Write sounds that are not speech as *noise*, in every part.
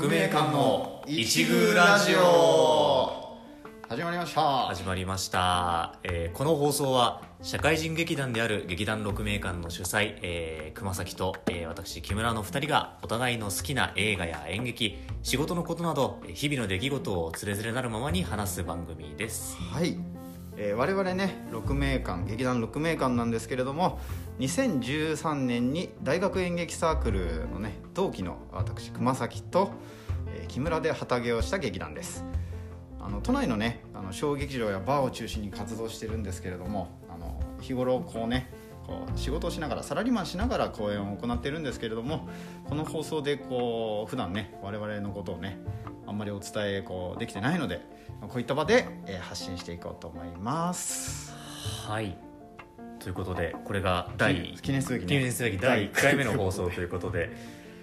鹿館の一宮ラジオ。始まりました。始まりました、えーこの放送は社会人劇団である劇団六名館の主催、えー熊崎と、えー私木村の2人がお互いの好きな映画や演劇仕事のことなどえー日々の出来事をつれづれなるままに話す番組です。はい、えー我々ね六名館劇団六名館なんですけれども2013年に大学演劇サークルのね同期の私熊崎と、えー木村で旗揚げをした劇団です。あの都内のねあの小劇場やバーを中心に活動してるんですけれどもあの日頃こうねこう仕事をしながらサラリーマンしながら公演を行ってるんですけれどもこの放送でこう普段ね我々のことをねあんまりお伝えこうできてないのでこういった場で、えー発信していこうと思います。はい。ということでこれが第記念すべきね。記念すべき第1回目の放送ということで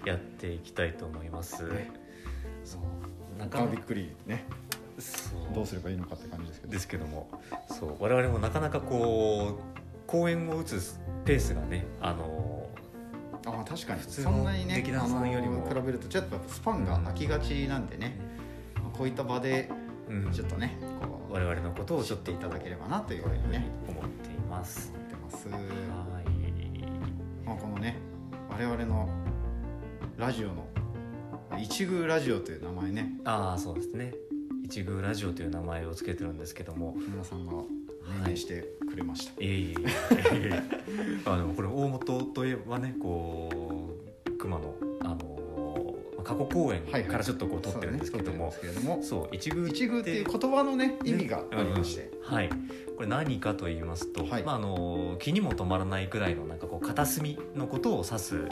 やっていきたいと思います。ねそう。なんかあびっくりね。そう。どうすればいいのかって感じですけど。ですけども。そう。我々もなかなかこう公演を打つペースがねあのあ確かに。普通のそんなにね劇団さんよりも。比べるとちょっとスパンが空きがちなんでね、こういった場でうん。ちょっとねこう我々のことをち知ってといただければなというふうにね。思っていますます、はい。まあ、このね我々のラジオの一宮ラジオという名前ね。ああそうですね。一宮ラジオという名前を付けてるんですけども。木村さんが命名してくれました、いえいえいえいえ *laughs* あでもこれ大元といえばねこう熊のあのまあ過去公演からちょっとこう撮ってるんですけども、そう一宮一宮っていう言葉のね意味がありまして、うん。はい。これ何かと言いますと、はい。まあ、あの気にも止まらないくらいのなんかこう片隅のことを指す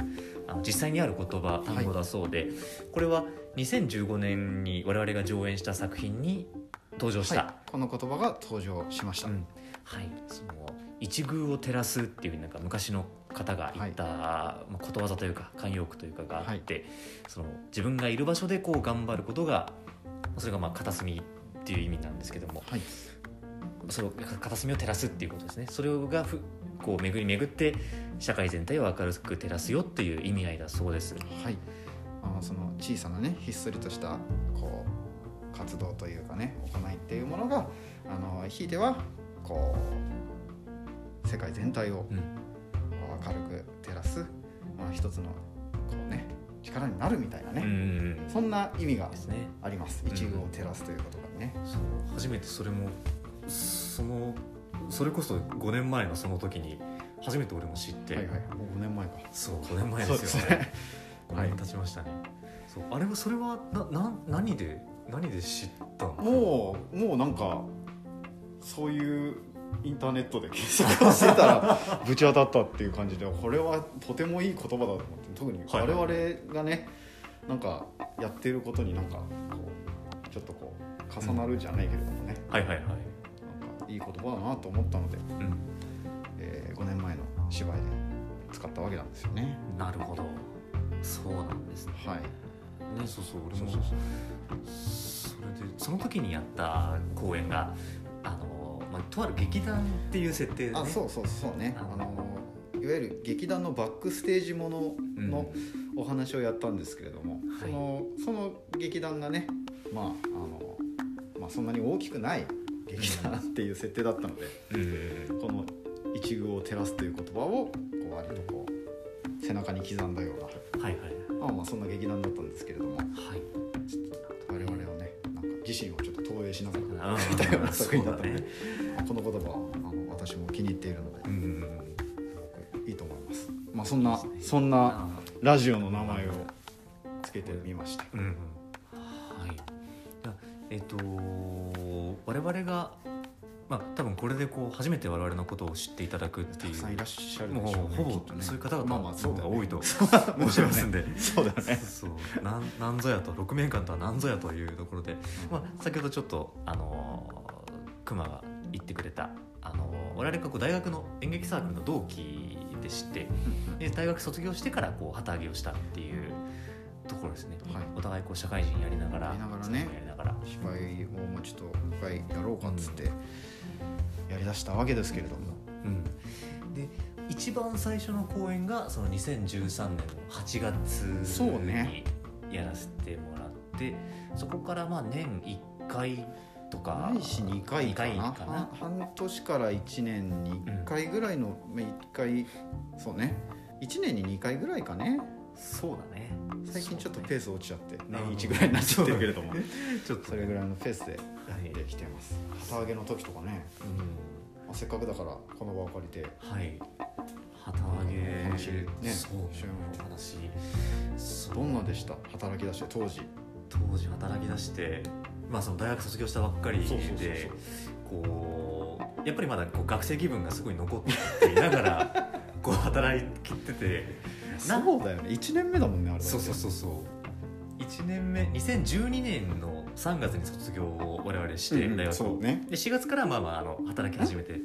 あの実際にある言葉単語だそうで、これは2015年に我々が上演した作品に登場した、はい、この言葉が登場しました、うん。はい、その一宮を照らすっていうなんか昔の方が言った、まあ、ことわざというか慣用句というかがあって、その自分がいる場所でこう頑張ることがそれがまあ片隅っていう意味なんですけどもはい。その片隅を照らすっていうことですね。それがふこう巡り巡って社会全体を明るく照らすよっていう意味合いだそうです。はい、あのその小さなねひっそりとしたこう活動というかね行いっていうものがあのひいてはこう世界全体をうん明るく照らす、まあ、一つのこうね力になるみたいなうんうね、ん。そんな意味が。あります。ん。一宮を照らすということがね、そう初めてそれもそのそれこそ5年前のその時に初めて俺も知って、はいはい。もう5年前か。そう5年前ですよねそうですね。5年経ちましたね、そうあれはそれはなな何で何で知ったの？もうもうなんかそういうインターネットで検索をしてたら *laughs* ぶち当たったっていう感じでこれはとてもいい言葉だと思って特にはい我々がねなんかやってることになんかこうちょっとこう重なるじゃないけれどもね、はいはいはい、なんかいい言葉だなと思ったので、うん、え5年前の芝居で使ったわけなんですよね。なるほど。そうなんですね。はい、ねそうそう俺もそうそう。それでその時にやった公演があの、まあ、とある劇団っていう設定でね。あそうそうそうね。ああのいわゆる劇団のバックステージもののお話をやったんですけれども、はい。そのその劇団がね、まああのまあ、そんなに大きくない劇団っていう設定だったのでうん。この「一宮を照らす」という言葉をこう割とこう背中に刻んだような、はいはい。まあ、まあそんな劇団だったんですけれども。はい。我々をねなんか自身をちょっと投影しながらみたいな作品だったので、そうこの言葉はあの私も気に入っているのでうん。いいと思います。まあ、そんなそんなあラジオの名前をつけてみました。うん。うんはいえっ、と我々がまあ多分これでこう初めて我々のことを知っていただくっていういらっしゃるでもう。ほぼそういう方々まあまあそうだよね。が多いと思いますんで。そうだよね。そう。*laughs* なんなんぞやと六面館とはなんぞやというところで、まあ、先ほどちょっとあの熊が言ってくれたあの我々がこう大学の演劇サークルの同期でしてで大学卒業してからこう旗揚げをしたっていうところですね、はい。お互いこう社会人やりながらやりながらね。やりながら。芝居をもうちょっと一回やろうかっつってやりだしたわけですけれども、うん、で一番最初の公演がその2013年の8月そうね。にやらせてもらっでそこからまあ年1回とか。ないし2回かな？二回かな。は半年から1年に1回ぐらいの、まあ1回そうね。1年に2回ぐらいかね。そうだね最近ちょっとペース落ちちゃってなるほど年1ぐらいになっちゃってるけれども。ちょっとそれぐらいのペースでやってきてます。旗揚げの時とかね、うん。まあせっかくだからこの場を借りて。はい。旗揚げ。話ね。そう話。どんなでした？働き出して当時。当時働き出してまあその大学卒業したばっかりでそうそうそうそう。こうやっぱりまだこう学生気分がすごい残っていながらこう働いててなそうだよね。1年目だもんねあれそうそうそうそう。1年目2012年の3月に卒業を我々して、うん大学を。そうね。で4月からまあまああの働き始めて。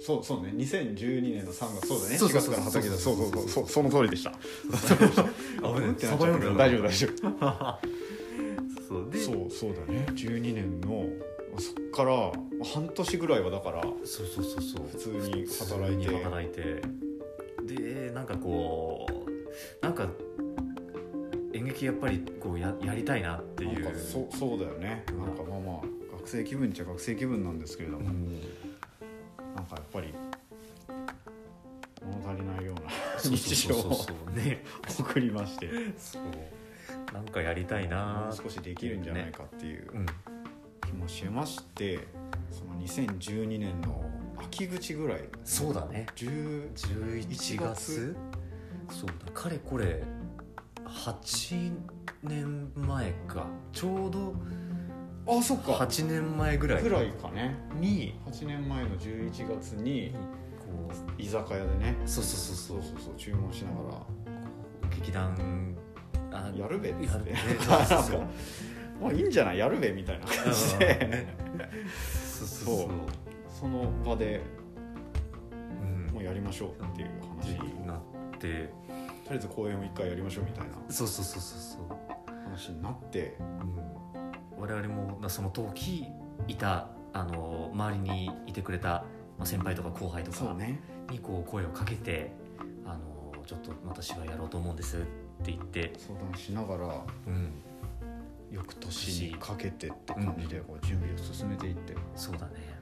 そうそうね。2012年の3月そうだね。4そうそうそう。月から働き出そそううそそう。そううそう。その通りでした。*laughs* 危ない。うん。ってなっちゃった大丈夫大丈 *laughs* そうで夫そうそうだね。12年のそっから半年ぐらいはだからそうそうそうそう。普通に働いて。働いて。でなんかこうなんか演劇やっぱりこうややりたいなっていう。なんかそうそうだよね。なんかまあまあ学生気分っちゃ学生気分なんですけれども、うんなんかやっぱり物足りないような日常をね送りまして。そう。なんかやりたいなもう少しできるんじゃないかっていううん。気もしましてその2012年の秋口ぐらい。そうだね。10 11月。そうだ。かれこれ8年前か。ちょうどあそっか。8年前ぐらい。ぐらいかね。に。8年前の11月にこう。居酒屋でね。そうそうそうそう。そうそう注文しなが劇団あらやるべっつって。やるね *laughs* そうそうまあいいんじゃない？やるべみたいな感じうんでそうそう。そうその場でうん。もうやりましょうっていう話。にになって。とりあえず公演を一回やりましょうみたいな。そうそうそうそうそう。話になって。うん。我々もなその時いたあの周りにいてくれたまあ先輩とか後輩とかね。にこう声をかけてあのちょっと私はやろうと思うんですって言って、相談しながらうん、翌年にかけてって感じでこう準備を進めていって。そうだね。そうなんか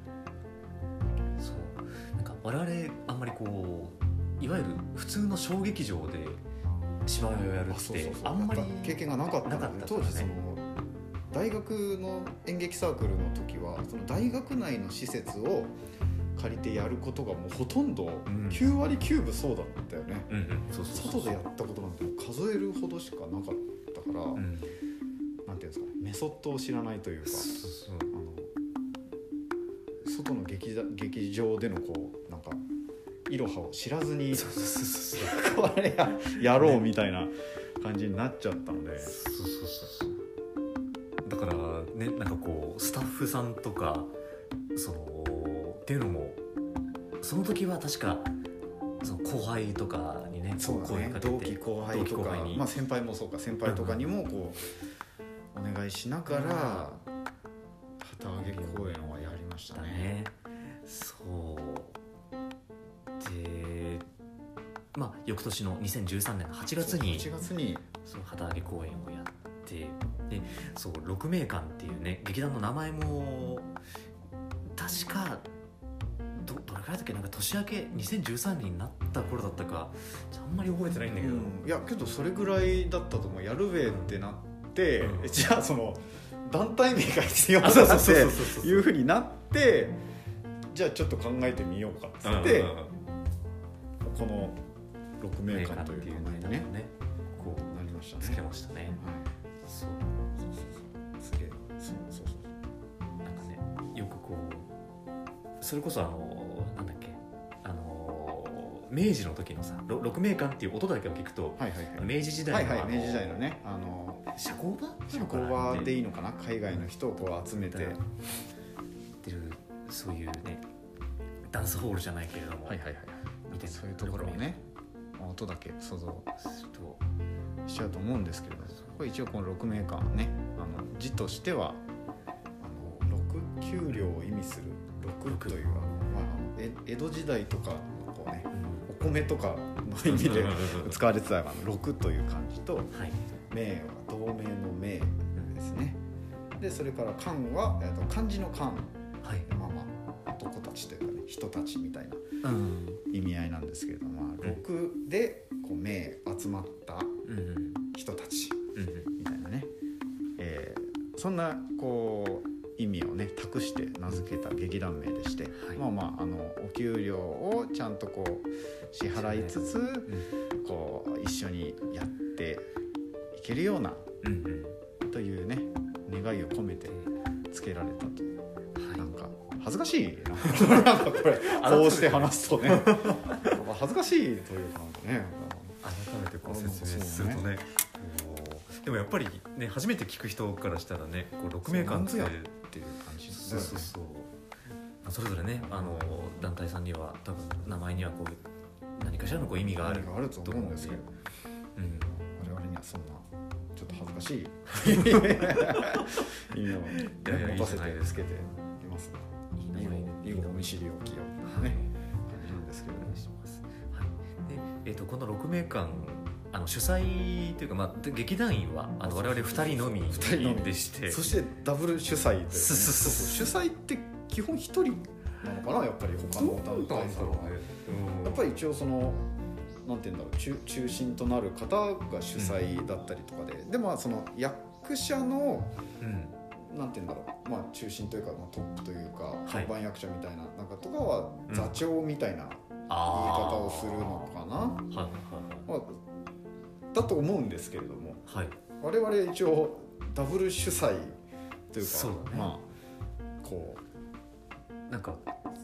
我々あんまりこういわゆる普通の小劇場で芝居をやるってあんまり経験がなかったのでなかった当時その大学の演劇サークルの時はその大学内の施設を借りてやることがもうほとんどん。9割9分そうだったよね、外でやったことなんて数えるほどしかなかったから、うん。なんていうんですかね。メソッドを知らないというか外の劇だ劇場でのこうかいろはを知らずにこれややろうみたいな感じになっちゃったので、そうそうそうだからねなんかこうスタッフさんとかそのっていうのもその時は確かその後輩とかにねそうね。同期後輩とかまあ、先輩もそうか先輩とかにもこう、お願いしながら旗揚げ公演はやりましたね。まあ翌年の2013年の8月に8月に。その旗揚げ公演をやってでそう六名館っていうね劇団の名前も確かどどれくらいだっけ？なんか年明け2013年になった頃だったかあんまり覚えてないんだけど、いやけどそれぐらいだったと思う。やるべってなって、うん。*laughs* じゃあその団体名が必要だっていうふうになってじゃあちょっと考えてみようかっつって、うんうんうん。この6名館という名前にねね。こうなりましたね。つけましたね。はい。そう。すげえそう。そうそうなんかねよくこうそれこそあのなんだっけ。あの明治の時のさろ六名館っていう音だけを聞くとはいはいはい。明治時代の、はいはい明治時代のねあの社交場社交場でいいのかな海外の人をこう集めてやってるそういうねダンスホールじゃないけれども、はいはいはい。みたいな。そういうところをね音だけ想像としちゃうと思うんですけれどもこれ一応この6名間ねあの字としてはあの六給料を意味する六というあの、まあ、え江戸時代とかのこうねお米とかの意味で使われてたあの六という漢字とはい。名は動照明の明ですね。でそれから漢は、漢字の漢。はい。まあまあ男たちというかね人たちみたいなうん意味合いなんですけれども、まあ、六でこう明集まった人たちうんみたいなね、えーそんなこう意味をね託して名付けた劇団名でして、はい。まあまああのお給料をちゃんとこう支払いつつ、うん。こう一緒にやっていけるようなうんうん。というね願いを込めてつけられたと恥ずかしいな。なんかこれこうして話すとね。恥ずかしいというかね。改めてこう説明するとね。こうでもやっぱりね初めて聞く人からしたらねこう6名間っていう感じそうそうそうまあそれぞれねあの団体さんには多分名前にはこう何かしらのこう意味があるあると思うんですけど。うん我々にはそんなちょっと恥ずかしい。*laughs* 意味を持たせじゃないですか。てつけて見知りおきをはい。ね感じなんですけどお願いします。はい。で、えっ、とこの六名館あの主催というかまあで劇団員はあの我々二人のみでして、そしてダブル主催というねそうそう。主催って基本一人なのかなやっぱり他の団体さん。はやっぱり一応そのなんて言うんだろう中中心となる方が主催だったりとかで、でまあその役者のうんなんて言うんだろう、まあ、中心というか、まあ、トップというかはい。看板役者みたいななんかとかはうん。座長みたいな言いあ方をするのかな、はいはいまあ、だと思うんですけれども。はい。はい。我々一応ダブル主催というかね。まあこなんか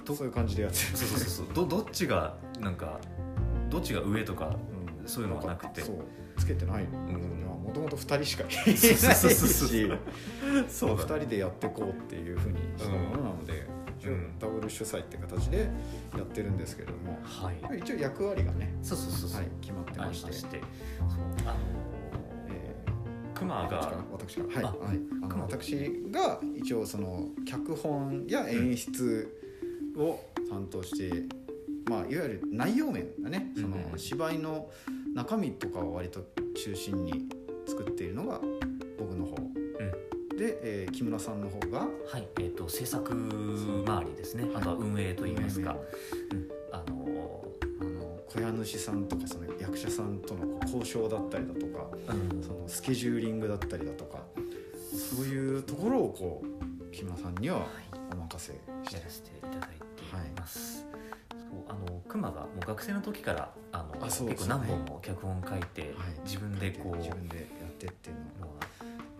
そういう感じでやってる。そうそうそうそう。どどっちがなんかどっちが上とかうん。そういうのはなくて。そうつけてないんもともと2人しかいないしそう2人でやっていこうっていうふうにしたものなので、うん。ダブル主催って形でやってるんですけれども、はい。一応役割がね、そうそうそうそう。はい、決まってあまして。そう。あのえ熊が私からはい、あはい、私が一応その脚本や演出を担当して、まあ、いわゆる内容面だね。その芝居の中身とかを割と中心に作っているのが僕の方、で、えー木村さんの方がはい、えっ、と制作周りですね。あとは運営といいますか、うん、あのあの小屋主さんとかその役者さんとの交渉だったりだとかうん。そのスケジューリングだったりだとかそういうところをこう木村さんにはお任せして。やらせていただいています。そうあの熊がもう学生の時からあの結構何本も脚本書いて、はい。自分でこう自分でやってっていうのをのは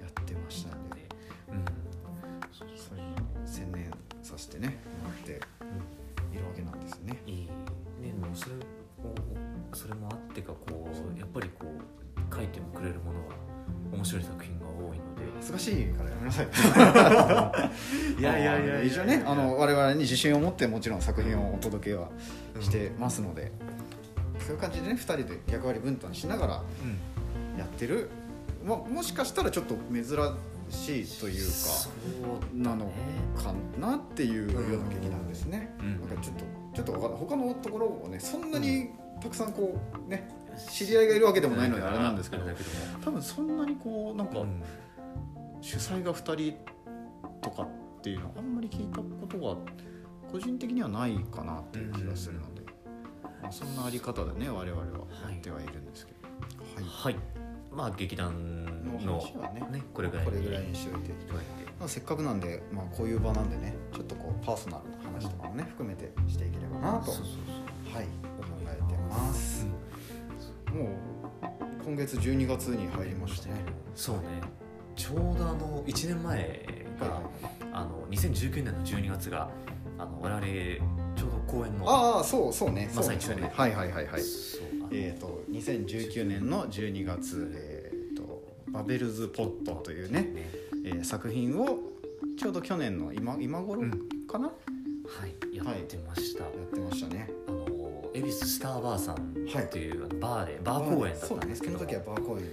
やってましたんで。で、うん、そうそれに専念させてねもらってい。るわけなんですね。いい。ねもうそれをそれもあってかこう。やっぱりこう書いてもくれるものが面白い作品が多いので。恥ずかしいからやめなさい。*laughs* いやいやいや一応ねあの我々に自信を持ってもちろん作品をお届けはうんしてますので、そういう感じでね2人で役割分担しながらうんやってる、まあ、もしかしたらちょっと珍しいというかそうなのかなっていうような劇団ですね。うんなんかちょっとちょっと他のところをねそんなにたくさんこうね知り合いがいるわけでもないのであれなんですけど多分そんなにこうなんかも、うん。主催が2人とかっていうのはあんまり聞いたことが個人的にはないかなっていう気がするので、まあ、そんなあり方でね我々はやってはいるんですけど、はい。はい。まあ劇団のの話はねねこれぐらいにして。おい。て、まあ、せっかくなんで、まあ、こういう場なんでねちょっとこうパーソナルな話とかもね含めてしていければなと、はい、考えてます、月12月に入りましたねそうね。ちょうどあの1年前が、はいあの2019年の12月があの我々ちょうど公演のああそうそうね。まさに中うね。はいはいはいはい。えー、と2019年の12月、えー、とバベルズ・ポットというね、ね。えー作品をちょうど去年の今今頃うん。かな、はいやってました、やってましたね恵比寿スターバーさんっていう、バーでバー公演だったんですけど。その時はバー公演。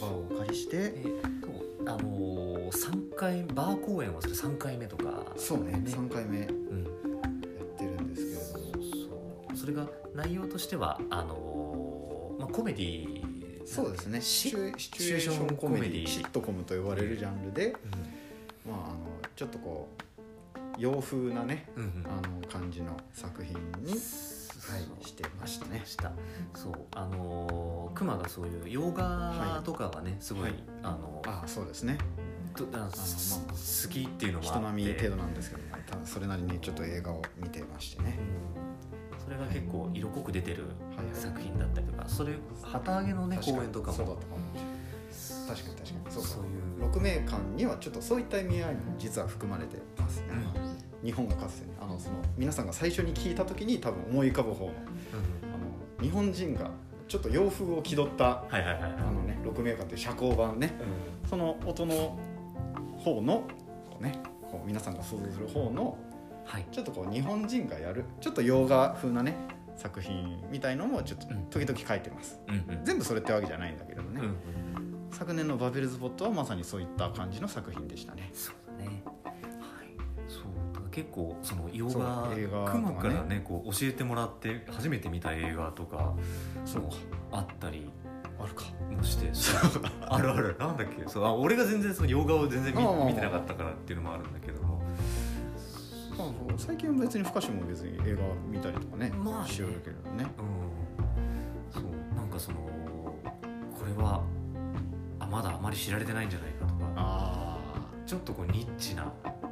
バーをお借りして。えっとあのー、3回バー公演はそれ3回目とか。そうね3回目やうん。ってるんですけれども。そうそれが内容としてはあのーまあ、コメディそうですね。シシチュエーションコメディシットコムと呼ばれるジャンルで、まあ、あのちょっとこう洋風なねうんうん。うんあの感じの作品に、はい、してましたね。した。そうあのー熊がそういう洋画とかがね、すごい、はい。あのあそうですね。とあのすま好きっていうのもあって。人並み程度なんですけどもただそれなりにちょっと映画を見てましてね。うんそれが結構色濃く出てる作品だったりとかそれ旗揚げのね公演とかも。そうだったかも確かに確かに。そうそう。いう。六名館にはちょっとそういった意味合いも実は含まれてますね、日本がかつてねあのその皆さんが最初に聞いた時に多分思い浮かぶ方のうんうんあの日本人がちょっと洋風を気取ったはいはいはいはい。あのね六名館っていう社交版ね。その音の方のこうねこう皆さんが想像する方のはい。ちょっとこう日本人がやるちょっと洋画風なね作品みたいのもちょっとうん。時々書いてます、うんうん。全部それってわけじゃないんだけれどね、うん昨年の「バベルズ・ボット」はまさにそういった感じの作品でしたね結構その洋画映画とかね。熊からねこう教えてもらって初めて見た映画とかそう。かあったりあるか。もして *laughs* あるある。なんだっけ？そうあ俺が全然その洋画を全然見見てなかったからっていうのもあるんだけど。もまあ最近は別に深しも別に映画見たりとかね,、まあね。しよるけどね。うん。そう。なんかそのこれはあまだあまり知られてないんじゃないかとか。あちょっとこうニッチな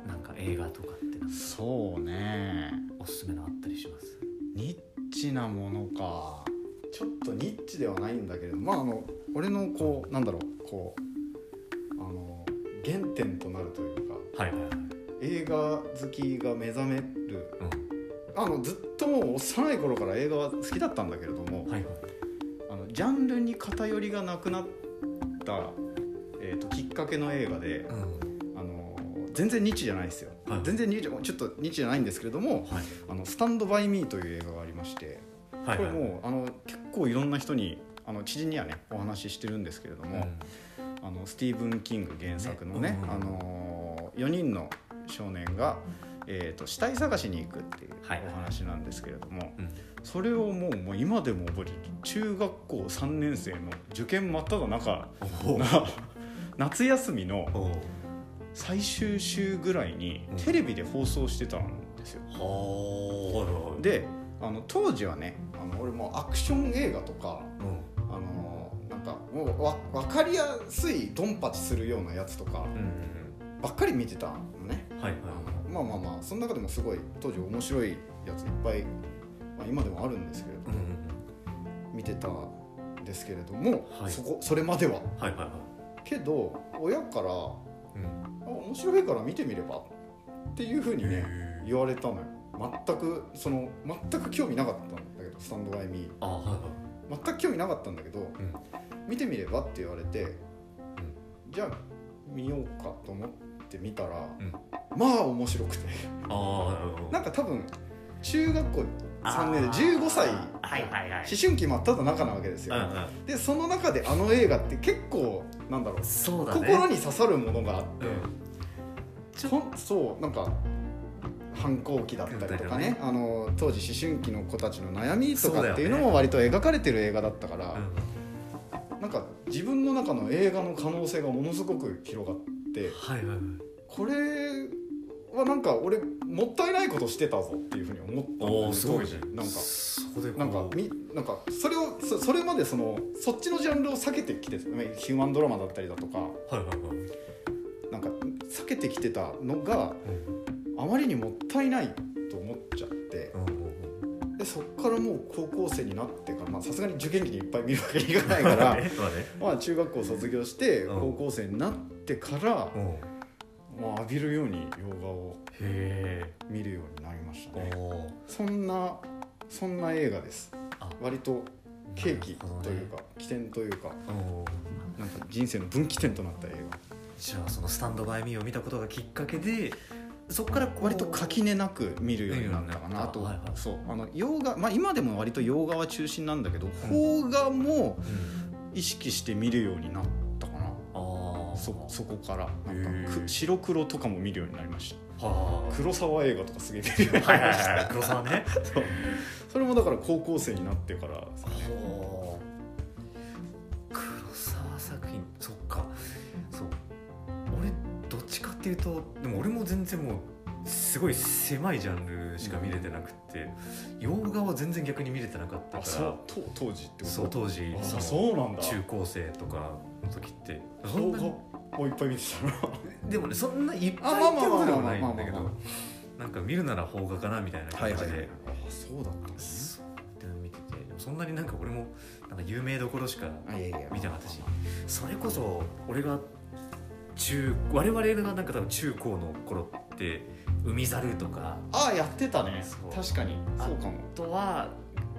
なんか映画とかってそうね。おすすめのあったりします？ニッチなものか。ちょっとニッチではないんだけれどまああの俺のこうなんだろうこうあの原点となるというかはいはいはい。映画好きが目覚める。うあのずっともう幼い頃から映画は好きだったんだけれどもんはいはい。あのジャンルに偏りがなくなった、えー、ときっかけの映画でうん。あの全然ニッチじゃないですよ、はい。全然ニッチちょっとニッチじゃないんですけれどもはい「あのスタンド・バイ・ミー」という映画がありましてこれはいはい。もうあの結構いろんな人にあの知人にはねお話ししてるんですけれども、あのスティーブン・キング原作のねねうんあの4人の少年が、えー、と死体探しに行くっていうはい。お話なんですけれども、うん。それをもうもう今でも覚えてる。中学校3年生の受験真っ只中な *laughs* 夏休みのお最終週ぐらいにうん。テレビで放送してたんですよ。はあはいであの当時はねあの俺もうアクション映画とかうん。あのなんかもうわ分かりやすいドンパチするようなやつとかうんばっかり見てたのね、はいはいまあまあまあその中でもすごい当時面白いやついっぱい、まあ、今でもあるんですけれども、うん。見てたんですけれども、はい。そこそれまでは。はいはいはい。けど親から面白いから見てみればっていうふうにね言われたのよ。全くその全く興味なかったんだけどスタンドバイミー。あはいはい。全く興味なかったんだけど、ん。見てみればって言われて、じゃあ見ようかと思って見たら、うん。まあ面白くて。ああなんか多分中学校3年であー15歳。はいはいはい。思春期真っ只中なわけですよ、うんうん。でその中であの映画って結構なんだろうそうだね。心に刺さるものがあって、そうなんか反抗期だったりとかねあの当時思春期の子たちの悩みとかっていうのも割と描かれてる映画だったから、うん。なんか自分の中の映画の可能性がものすごく広がってはいはいはい。これはなんか俺もったいないことしてたぞっていうふうに思ったんだよねおおすごいなんかなんかみなんかそれをそそれまでそのそっちのジャンルを避けてきてヒューマンドラマだったりだとかはいはいはい。なんか避けてきてたのがあまりにもったいないと思っちゃってでそっからもう高校生になってからまあさすがに受験期にいっぱい見るわけにいかないからね *laughs* まあ中学校卒業してうん。高校生になってから、うん。まあ、浴びるように洋画をへ見るようになりましたね。そんなそんな映画です。あ。割と契機というか起点というかなんか人生の分岐点となった映画じゃあそのスタンドバイミーを見たことがきっかけでそこから割と垣根なく見るようになったかな。あと、はいはいそうあの洋画、まあ、今でも割と洋画は中心なんだけど邦画もうん意識して見るようになったかな。ああそそこからなんかく白黒とかも見るようになりました。はあ。黒沢映画とかすげえ見るようにはないりました、はいはい黒沢ね。そう。それもだから高校生になってからですねっていうとでも俺も全然もうすごい狭いジャンルしか見れてなくて、洋画は全然逆に見れてなかったからあそう？当当時ってこと？そう当時あそうなんだ。中高生とかの時って。いっぱい見てたな *laughs* でもねそんないっぱいってことではないんだけどなんか見るなら邦画かなみたいな感じで、あそうだったんですそうっての見ててそんなになんか俺もなんか有名どころしか見てなかったしそれこそ俺が中我々がなんか多分中高の頃って海猿とか。ああやってたね。確かに。あそうかも。あとは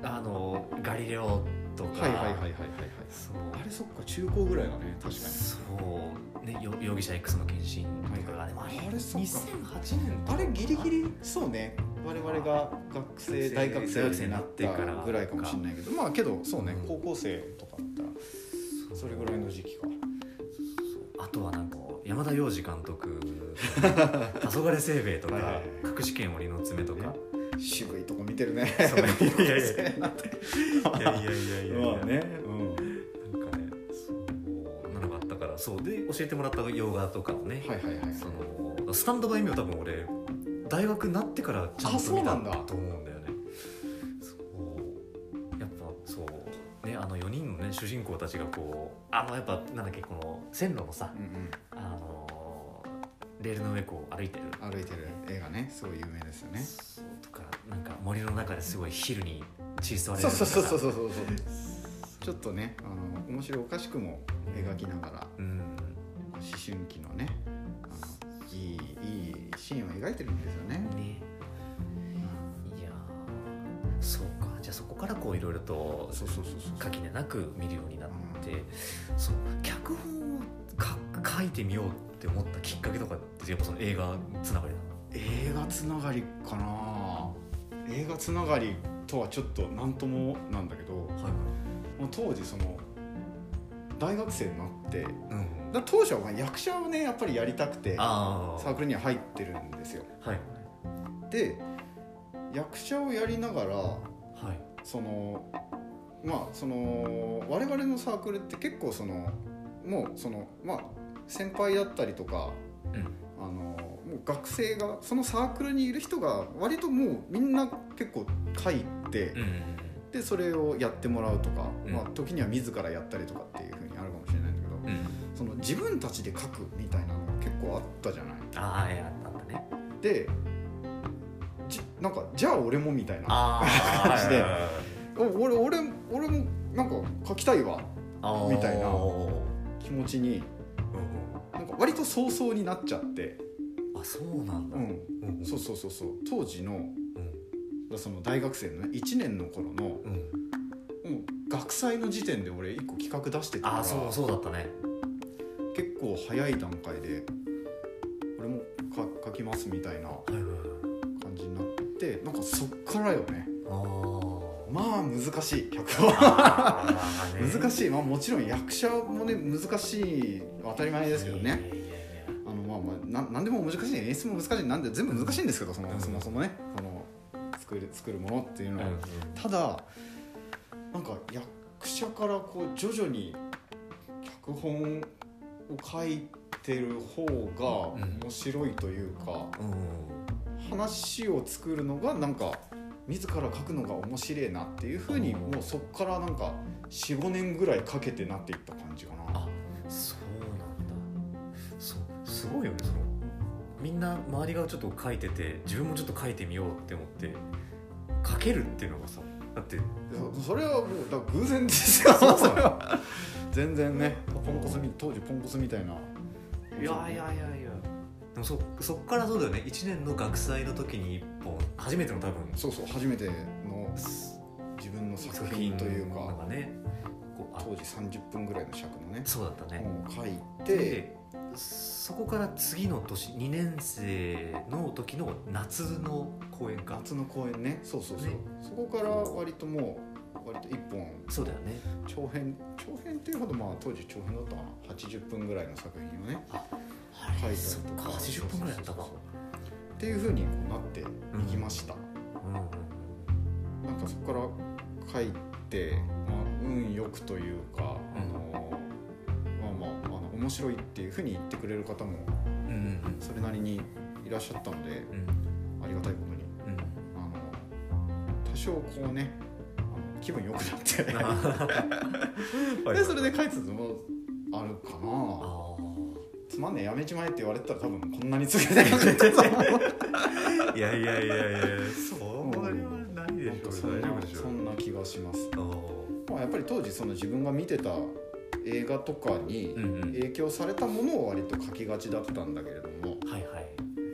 あのガリレオとか。はいはいはいはいはいはい。そう。あれそっか中高ぐらいだね。確かに。そう。ねよ容疑者 X の献身とか、あれもあれそっか。2008年あれギリギリそうね。我々が学生大学生になったぐらいかもしれないけど。まあけどそうねうん。高校生とかだったらそれぐらいの時期かあとはなんか山田洋次監督 *laughs*「黄昏清兵衛」とかはいはいはい「隠し剣鬼の爪」とか、渋いとこ見てるね。*laughs* いやいやいやいいやいや。いやいやいやまあね。うん。なんかねそうなのがあったから。そう。で教えてもらった洋画とかをね、はいはいはいそのスタンドバイミーを多分俺大学になってからちゃんあと見たと思うんだよねね主人公たちがこうあのやっぱなんだっけこの線路のさうんうん。あのレールの上こう歩いてる。歩いてる。映画ねすごい有名ですよね。そうとかなんか森の中ですごい昼に血吸われるそうそうそうそううそうそうちょっとねあの面白おかしくも描きながらうん思春期のねあのいいいいシーンを描いてるんですよね。そうか。じゃあそこからこういろいろと垣根なく見るようになって、そう。脚本をか書いてみようって思ったきっかけとかってやっぱその映画つながりな映画つながりかな。映画つながりとはちょっと何ともなんだけどのはい。当時その大学生になってうん。だ当初はまあ役者をねやっぱりやりたくてサークルには入ってるんですよ。はい。で役者をやりながらはい。そのまあその我々のサークルって結構そのもうそのまあ先輩だったりとかうん。あのもう学生がそのサークルにいる人が割ともうみんな結構書いて、うんうんでそれをやってもらうとか、うん。まあ、時には自らやったりとかっていうふうにあるかもしれないんだけど、その自分たちで書くみたいなのが結構あったじゃない。ああったね。でじなんかじゃあ俺もみたいなああマジで。俺俺俺もなんか書きたいわ。みたいな。うん気持ちに。なんか割と早々になっちゃって、うんあそうなんだ。うん、うん。そうそうそうそう。当時のうん。その大学生のね1年の頃のもうん。う学祭の時点で俺1個企画出してたからああそうそうだったね。結構早い段階で俺もか書きますみたいな。はいってなんかそっからよね。まあ難しい脚本 *laughs* 難しい。まあもちろん役者もね難しい当たり前ですけどね。あのまあまあななんでも難しい演出も難しい。なんで全部難しいんですけどその、うん。そもそもね。その作る作るものっていうのは、うんうん。ただなんか役者からこう徐々に脚本を書いてる方が面白いというか、うん話を作るのがなんか自ら書くのが面白いなっていうふうにうん。もうそっからなんか45年ぐらいかけてなっていった感じかな。あそうなんだ。そうすごいよねその。みんな周りがちょっと書いてて自分もちょっと書いてみようって思って書けるっていうのがさだってそそれはもうだ偶然ですよ。*laughs* 全然ねポンコツみ当時ポンコツみたいな。いいやいやいやいやでもそそっからそうだよね。1年の学祭の時に一本初めての多分。そうそう初めての自分の作品というか。かねこうあ当時30分ぐらいの尺のね。そうだったね、書いて。でそこから次の年2年生の時の夏の公演か。夏の公演ね。そうそうそう、ね。そこから割ともう割と1本。そうだよね。長編長編っていうほどまあ当時長編だったかな。80分ぐらいの作品をね。あ書いたりそっか。とか80分ぐらいだったか。っていうふうになっていきました、うんうんなんかそこから書いて、まあ、運よくというか、あのまあ、面白いっていうふうに言ってくれる方もうんうんそれなりにいらっしゃったのでうん。ありがたいことに。うん。うんあの多少こうねあの気分良くなって。は *laughs* いでそれで帰つつもあるかな。あつまんねえやめちまえって言われたら多分こんなに続けてなかったと。思うーいやいやいやいやそれはないでしょ大丈夫でしょそんな気がします、うまあ、やっぱり当時その自分が見てた映画とかに影響されたものを割と書きがちだったんだけれども、はいはい。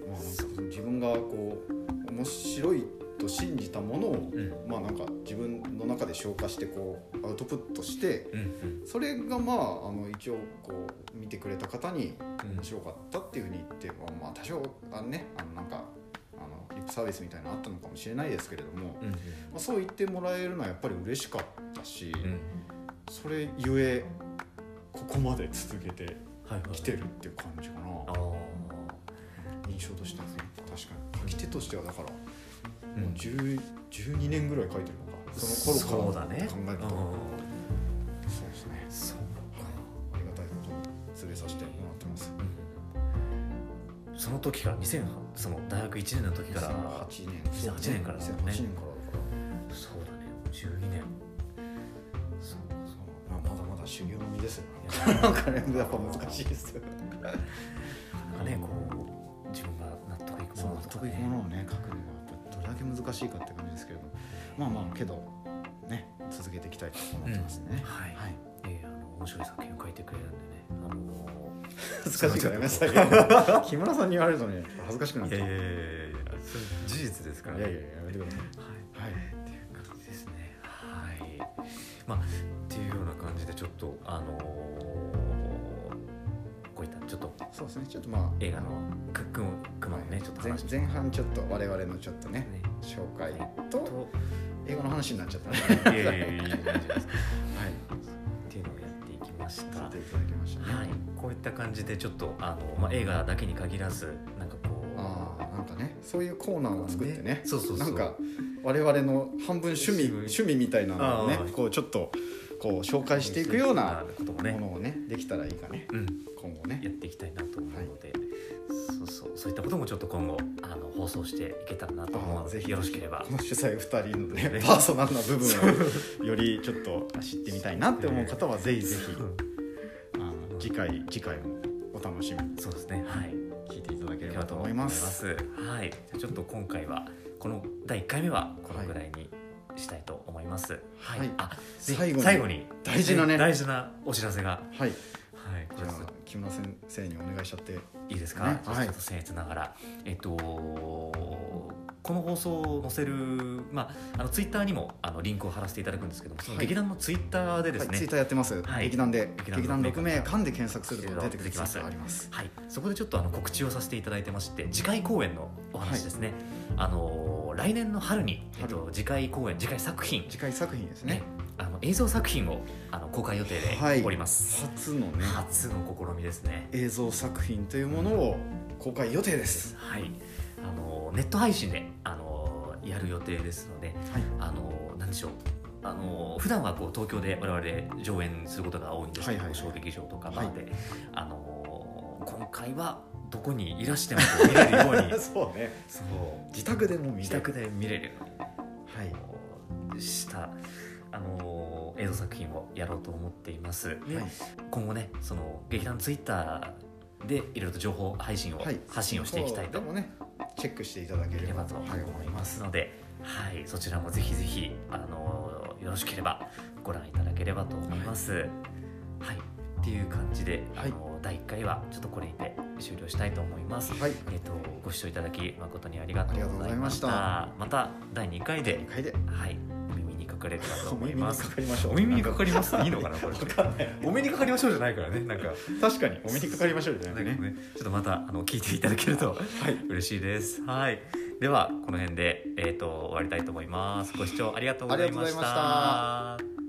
まあ、自分がこう面白いと信じたものを、うん。まあなんか自分の中で消化してこうアウトプットしてうんうん。それがまああの一応こう見てくれた方にうん。面白かったっていうふうに言って、まあ、まあ多少あのねあのなんかあのリップサービスみたいなのあったのかもしれないですけれども、うんまあ、そう言ってもらえるのはやっぱり嬉しかったし、うん。それゆえここまで続けてはいはい。きてるっていう感じかな。あー。印象としてはね確かに。書き手としてはだからうん。もう10 12年ぐらい書いてるのか。その頃から考えると、うん。そうですね。そうありがたいことに連れさせてもらってます。うん。その時から2000その大学1年の時から。2008年。2008年からだもんね。2008年からそうだね。12年。そうそうまあまだまだ修行の身ですよ。*laughs* なんかねやっぱ難しいですよ。なかなかねこう自分が納得いくものとか得意ねものをね書く難しいかって感じですけれどまあまあけどね続けていきたいと思ってますね、はい。はい。えーあの面白い作品を書いてくれるんでね。あの恥ずかしい。からやめなさい。よ木村さんに言われるとね恥ずかしくなっちゃう。いやいやいやいや事実ですからいやいややめてください。はい。はい。っていう感じですね。はい。まあっていうような感じでちょっとあのーこういったちょっとそうですね。ちょっとまあ映画のクックンクマのねちょっと前半ちょっと我々のちょっとね。ね紹介とと英語の話になっちゃったね。いやいやいやいいんじゃないですか。はい。っていうのをやっていきました。させていただきましたね、はい、こういった感じでちょっとあの、まあ、映画だけに限らずなんかこうああなんかねそういうコーナーを作ってね。そうそうそう。なんか我々の半分趣味趣味。みたいなのをねこうちょっとこう紹介していくようなものをねできたらいいかね。うん、今後ね。やっていきたいなと思うので、そうそう。そういったこともちょっと今後あの放送していけたらなと思うのでよろしければ。この主催2人のねねパーソナルな部分をよりちょっと知ってみたいなって思う方はぜひぜひあの次回次回もお楽しみにそうですね。はい。聞いていただければと思います。す。はい。ちょっと今回はこの第1回目はこのぐらいにしたいと思います。はい、はい。あ最後に大事なね。大事なお知らせが。はいはいこじゃれあ木村先生にお願いしちゃっていいですか、ね。はい。ちょっと僭越ながら、えっとこの放送を載せる、まあ、あのツイッターにもあのリンクを貼らせていただくんですけどもはい。劇団のツイッターでですはい、ね、ツイッターやってます、はい。劇団で劇団劇団6 6名間で検索すると出てくる出てきます。ツイッあります。はい、そこでちょっとあの告知をさせていただいてまして次回公演のお話ですね、あの来年の春に、えっと、次回公演次回作品。次回作品ですね。ねあの映像作品をあの公開予定はい。でおります、初のね。初の試みですね。映像作品というものを公開予定です。はい。あのネット配信であのやる予定ですのではい。あのなんでしょう。あの普段はこう東京で我々で上演することが多いんですけど、はいはいはい。小劇場とかまはい。で、あの今回はどこにいらしても見れるように。*laughs* そうね。そう。自宅でも見れる。自宅で見れる。よはい、うにしたあの映像作品をやろうと思っています。ではい。今後ねその劇団ツイッターでいろいろと情報配信を、はい、発信をしていきたいと。でもねチェックしていただければと思いますので、はい、そちらもぜひぜひあのよろしければご覧いただければと思います。はい、っていう感じで、はい。あの第1回はちょっとこれにて終了したいと思います。はい。えっ、とご視聴いただき誠にありがとうございましございました。た。また第2回で。2、回で。はい、お耳にかかれればと思います。かりましょうお耳にかかりますいいのかなこれ。お目にかかりましょうじゃないからね。なんか、確かにお目にかかりましょうじゃないねね、ちょっとまたあの聞いていただけるとはい嬉しいです。はい。ではこの辺でえっ、と終わりたいと思います。ご視聴ありがとうございました。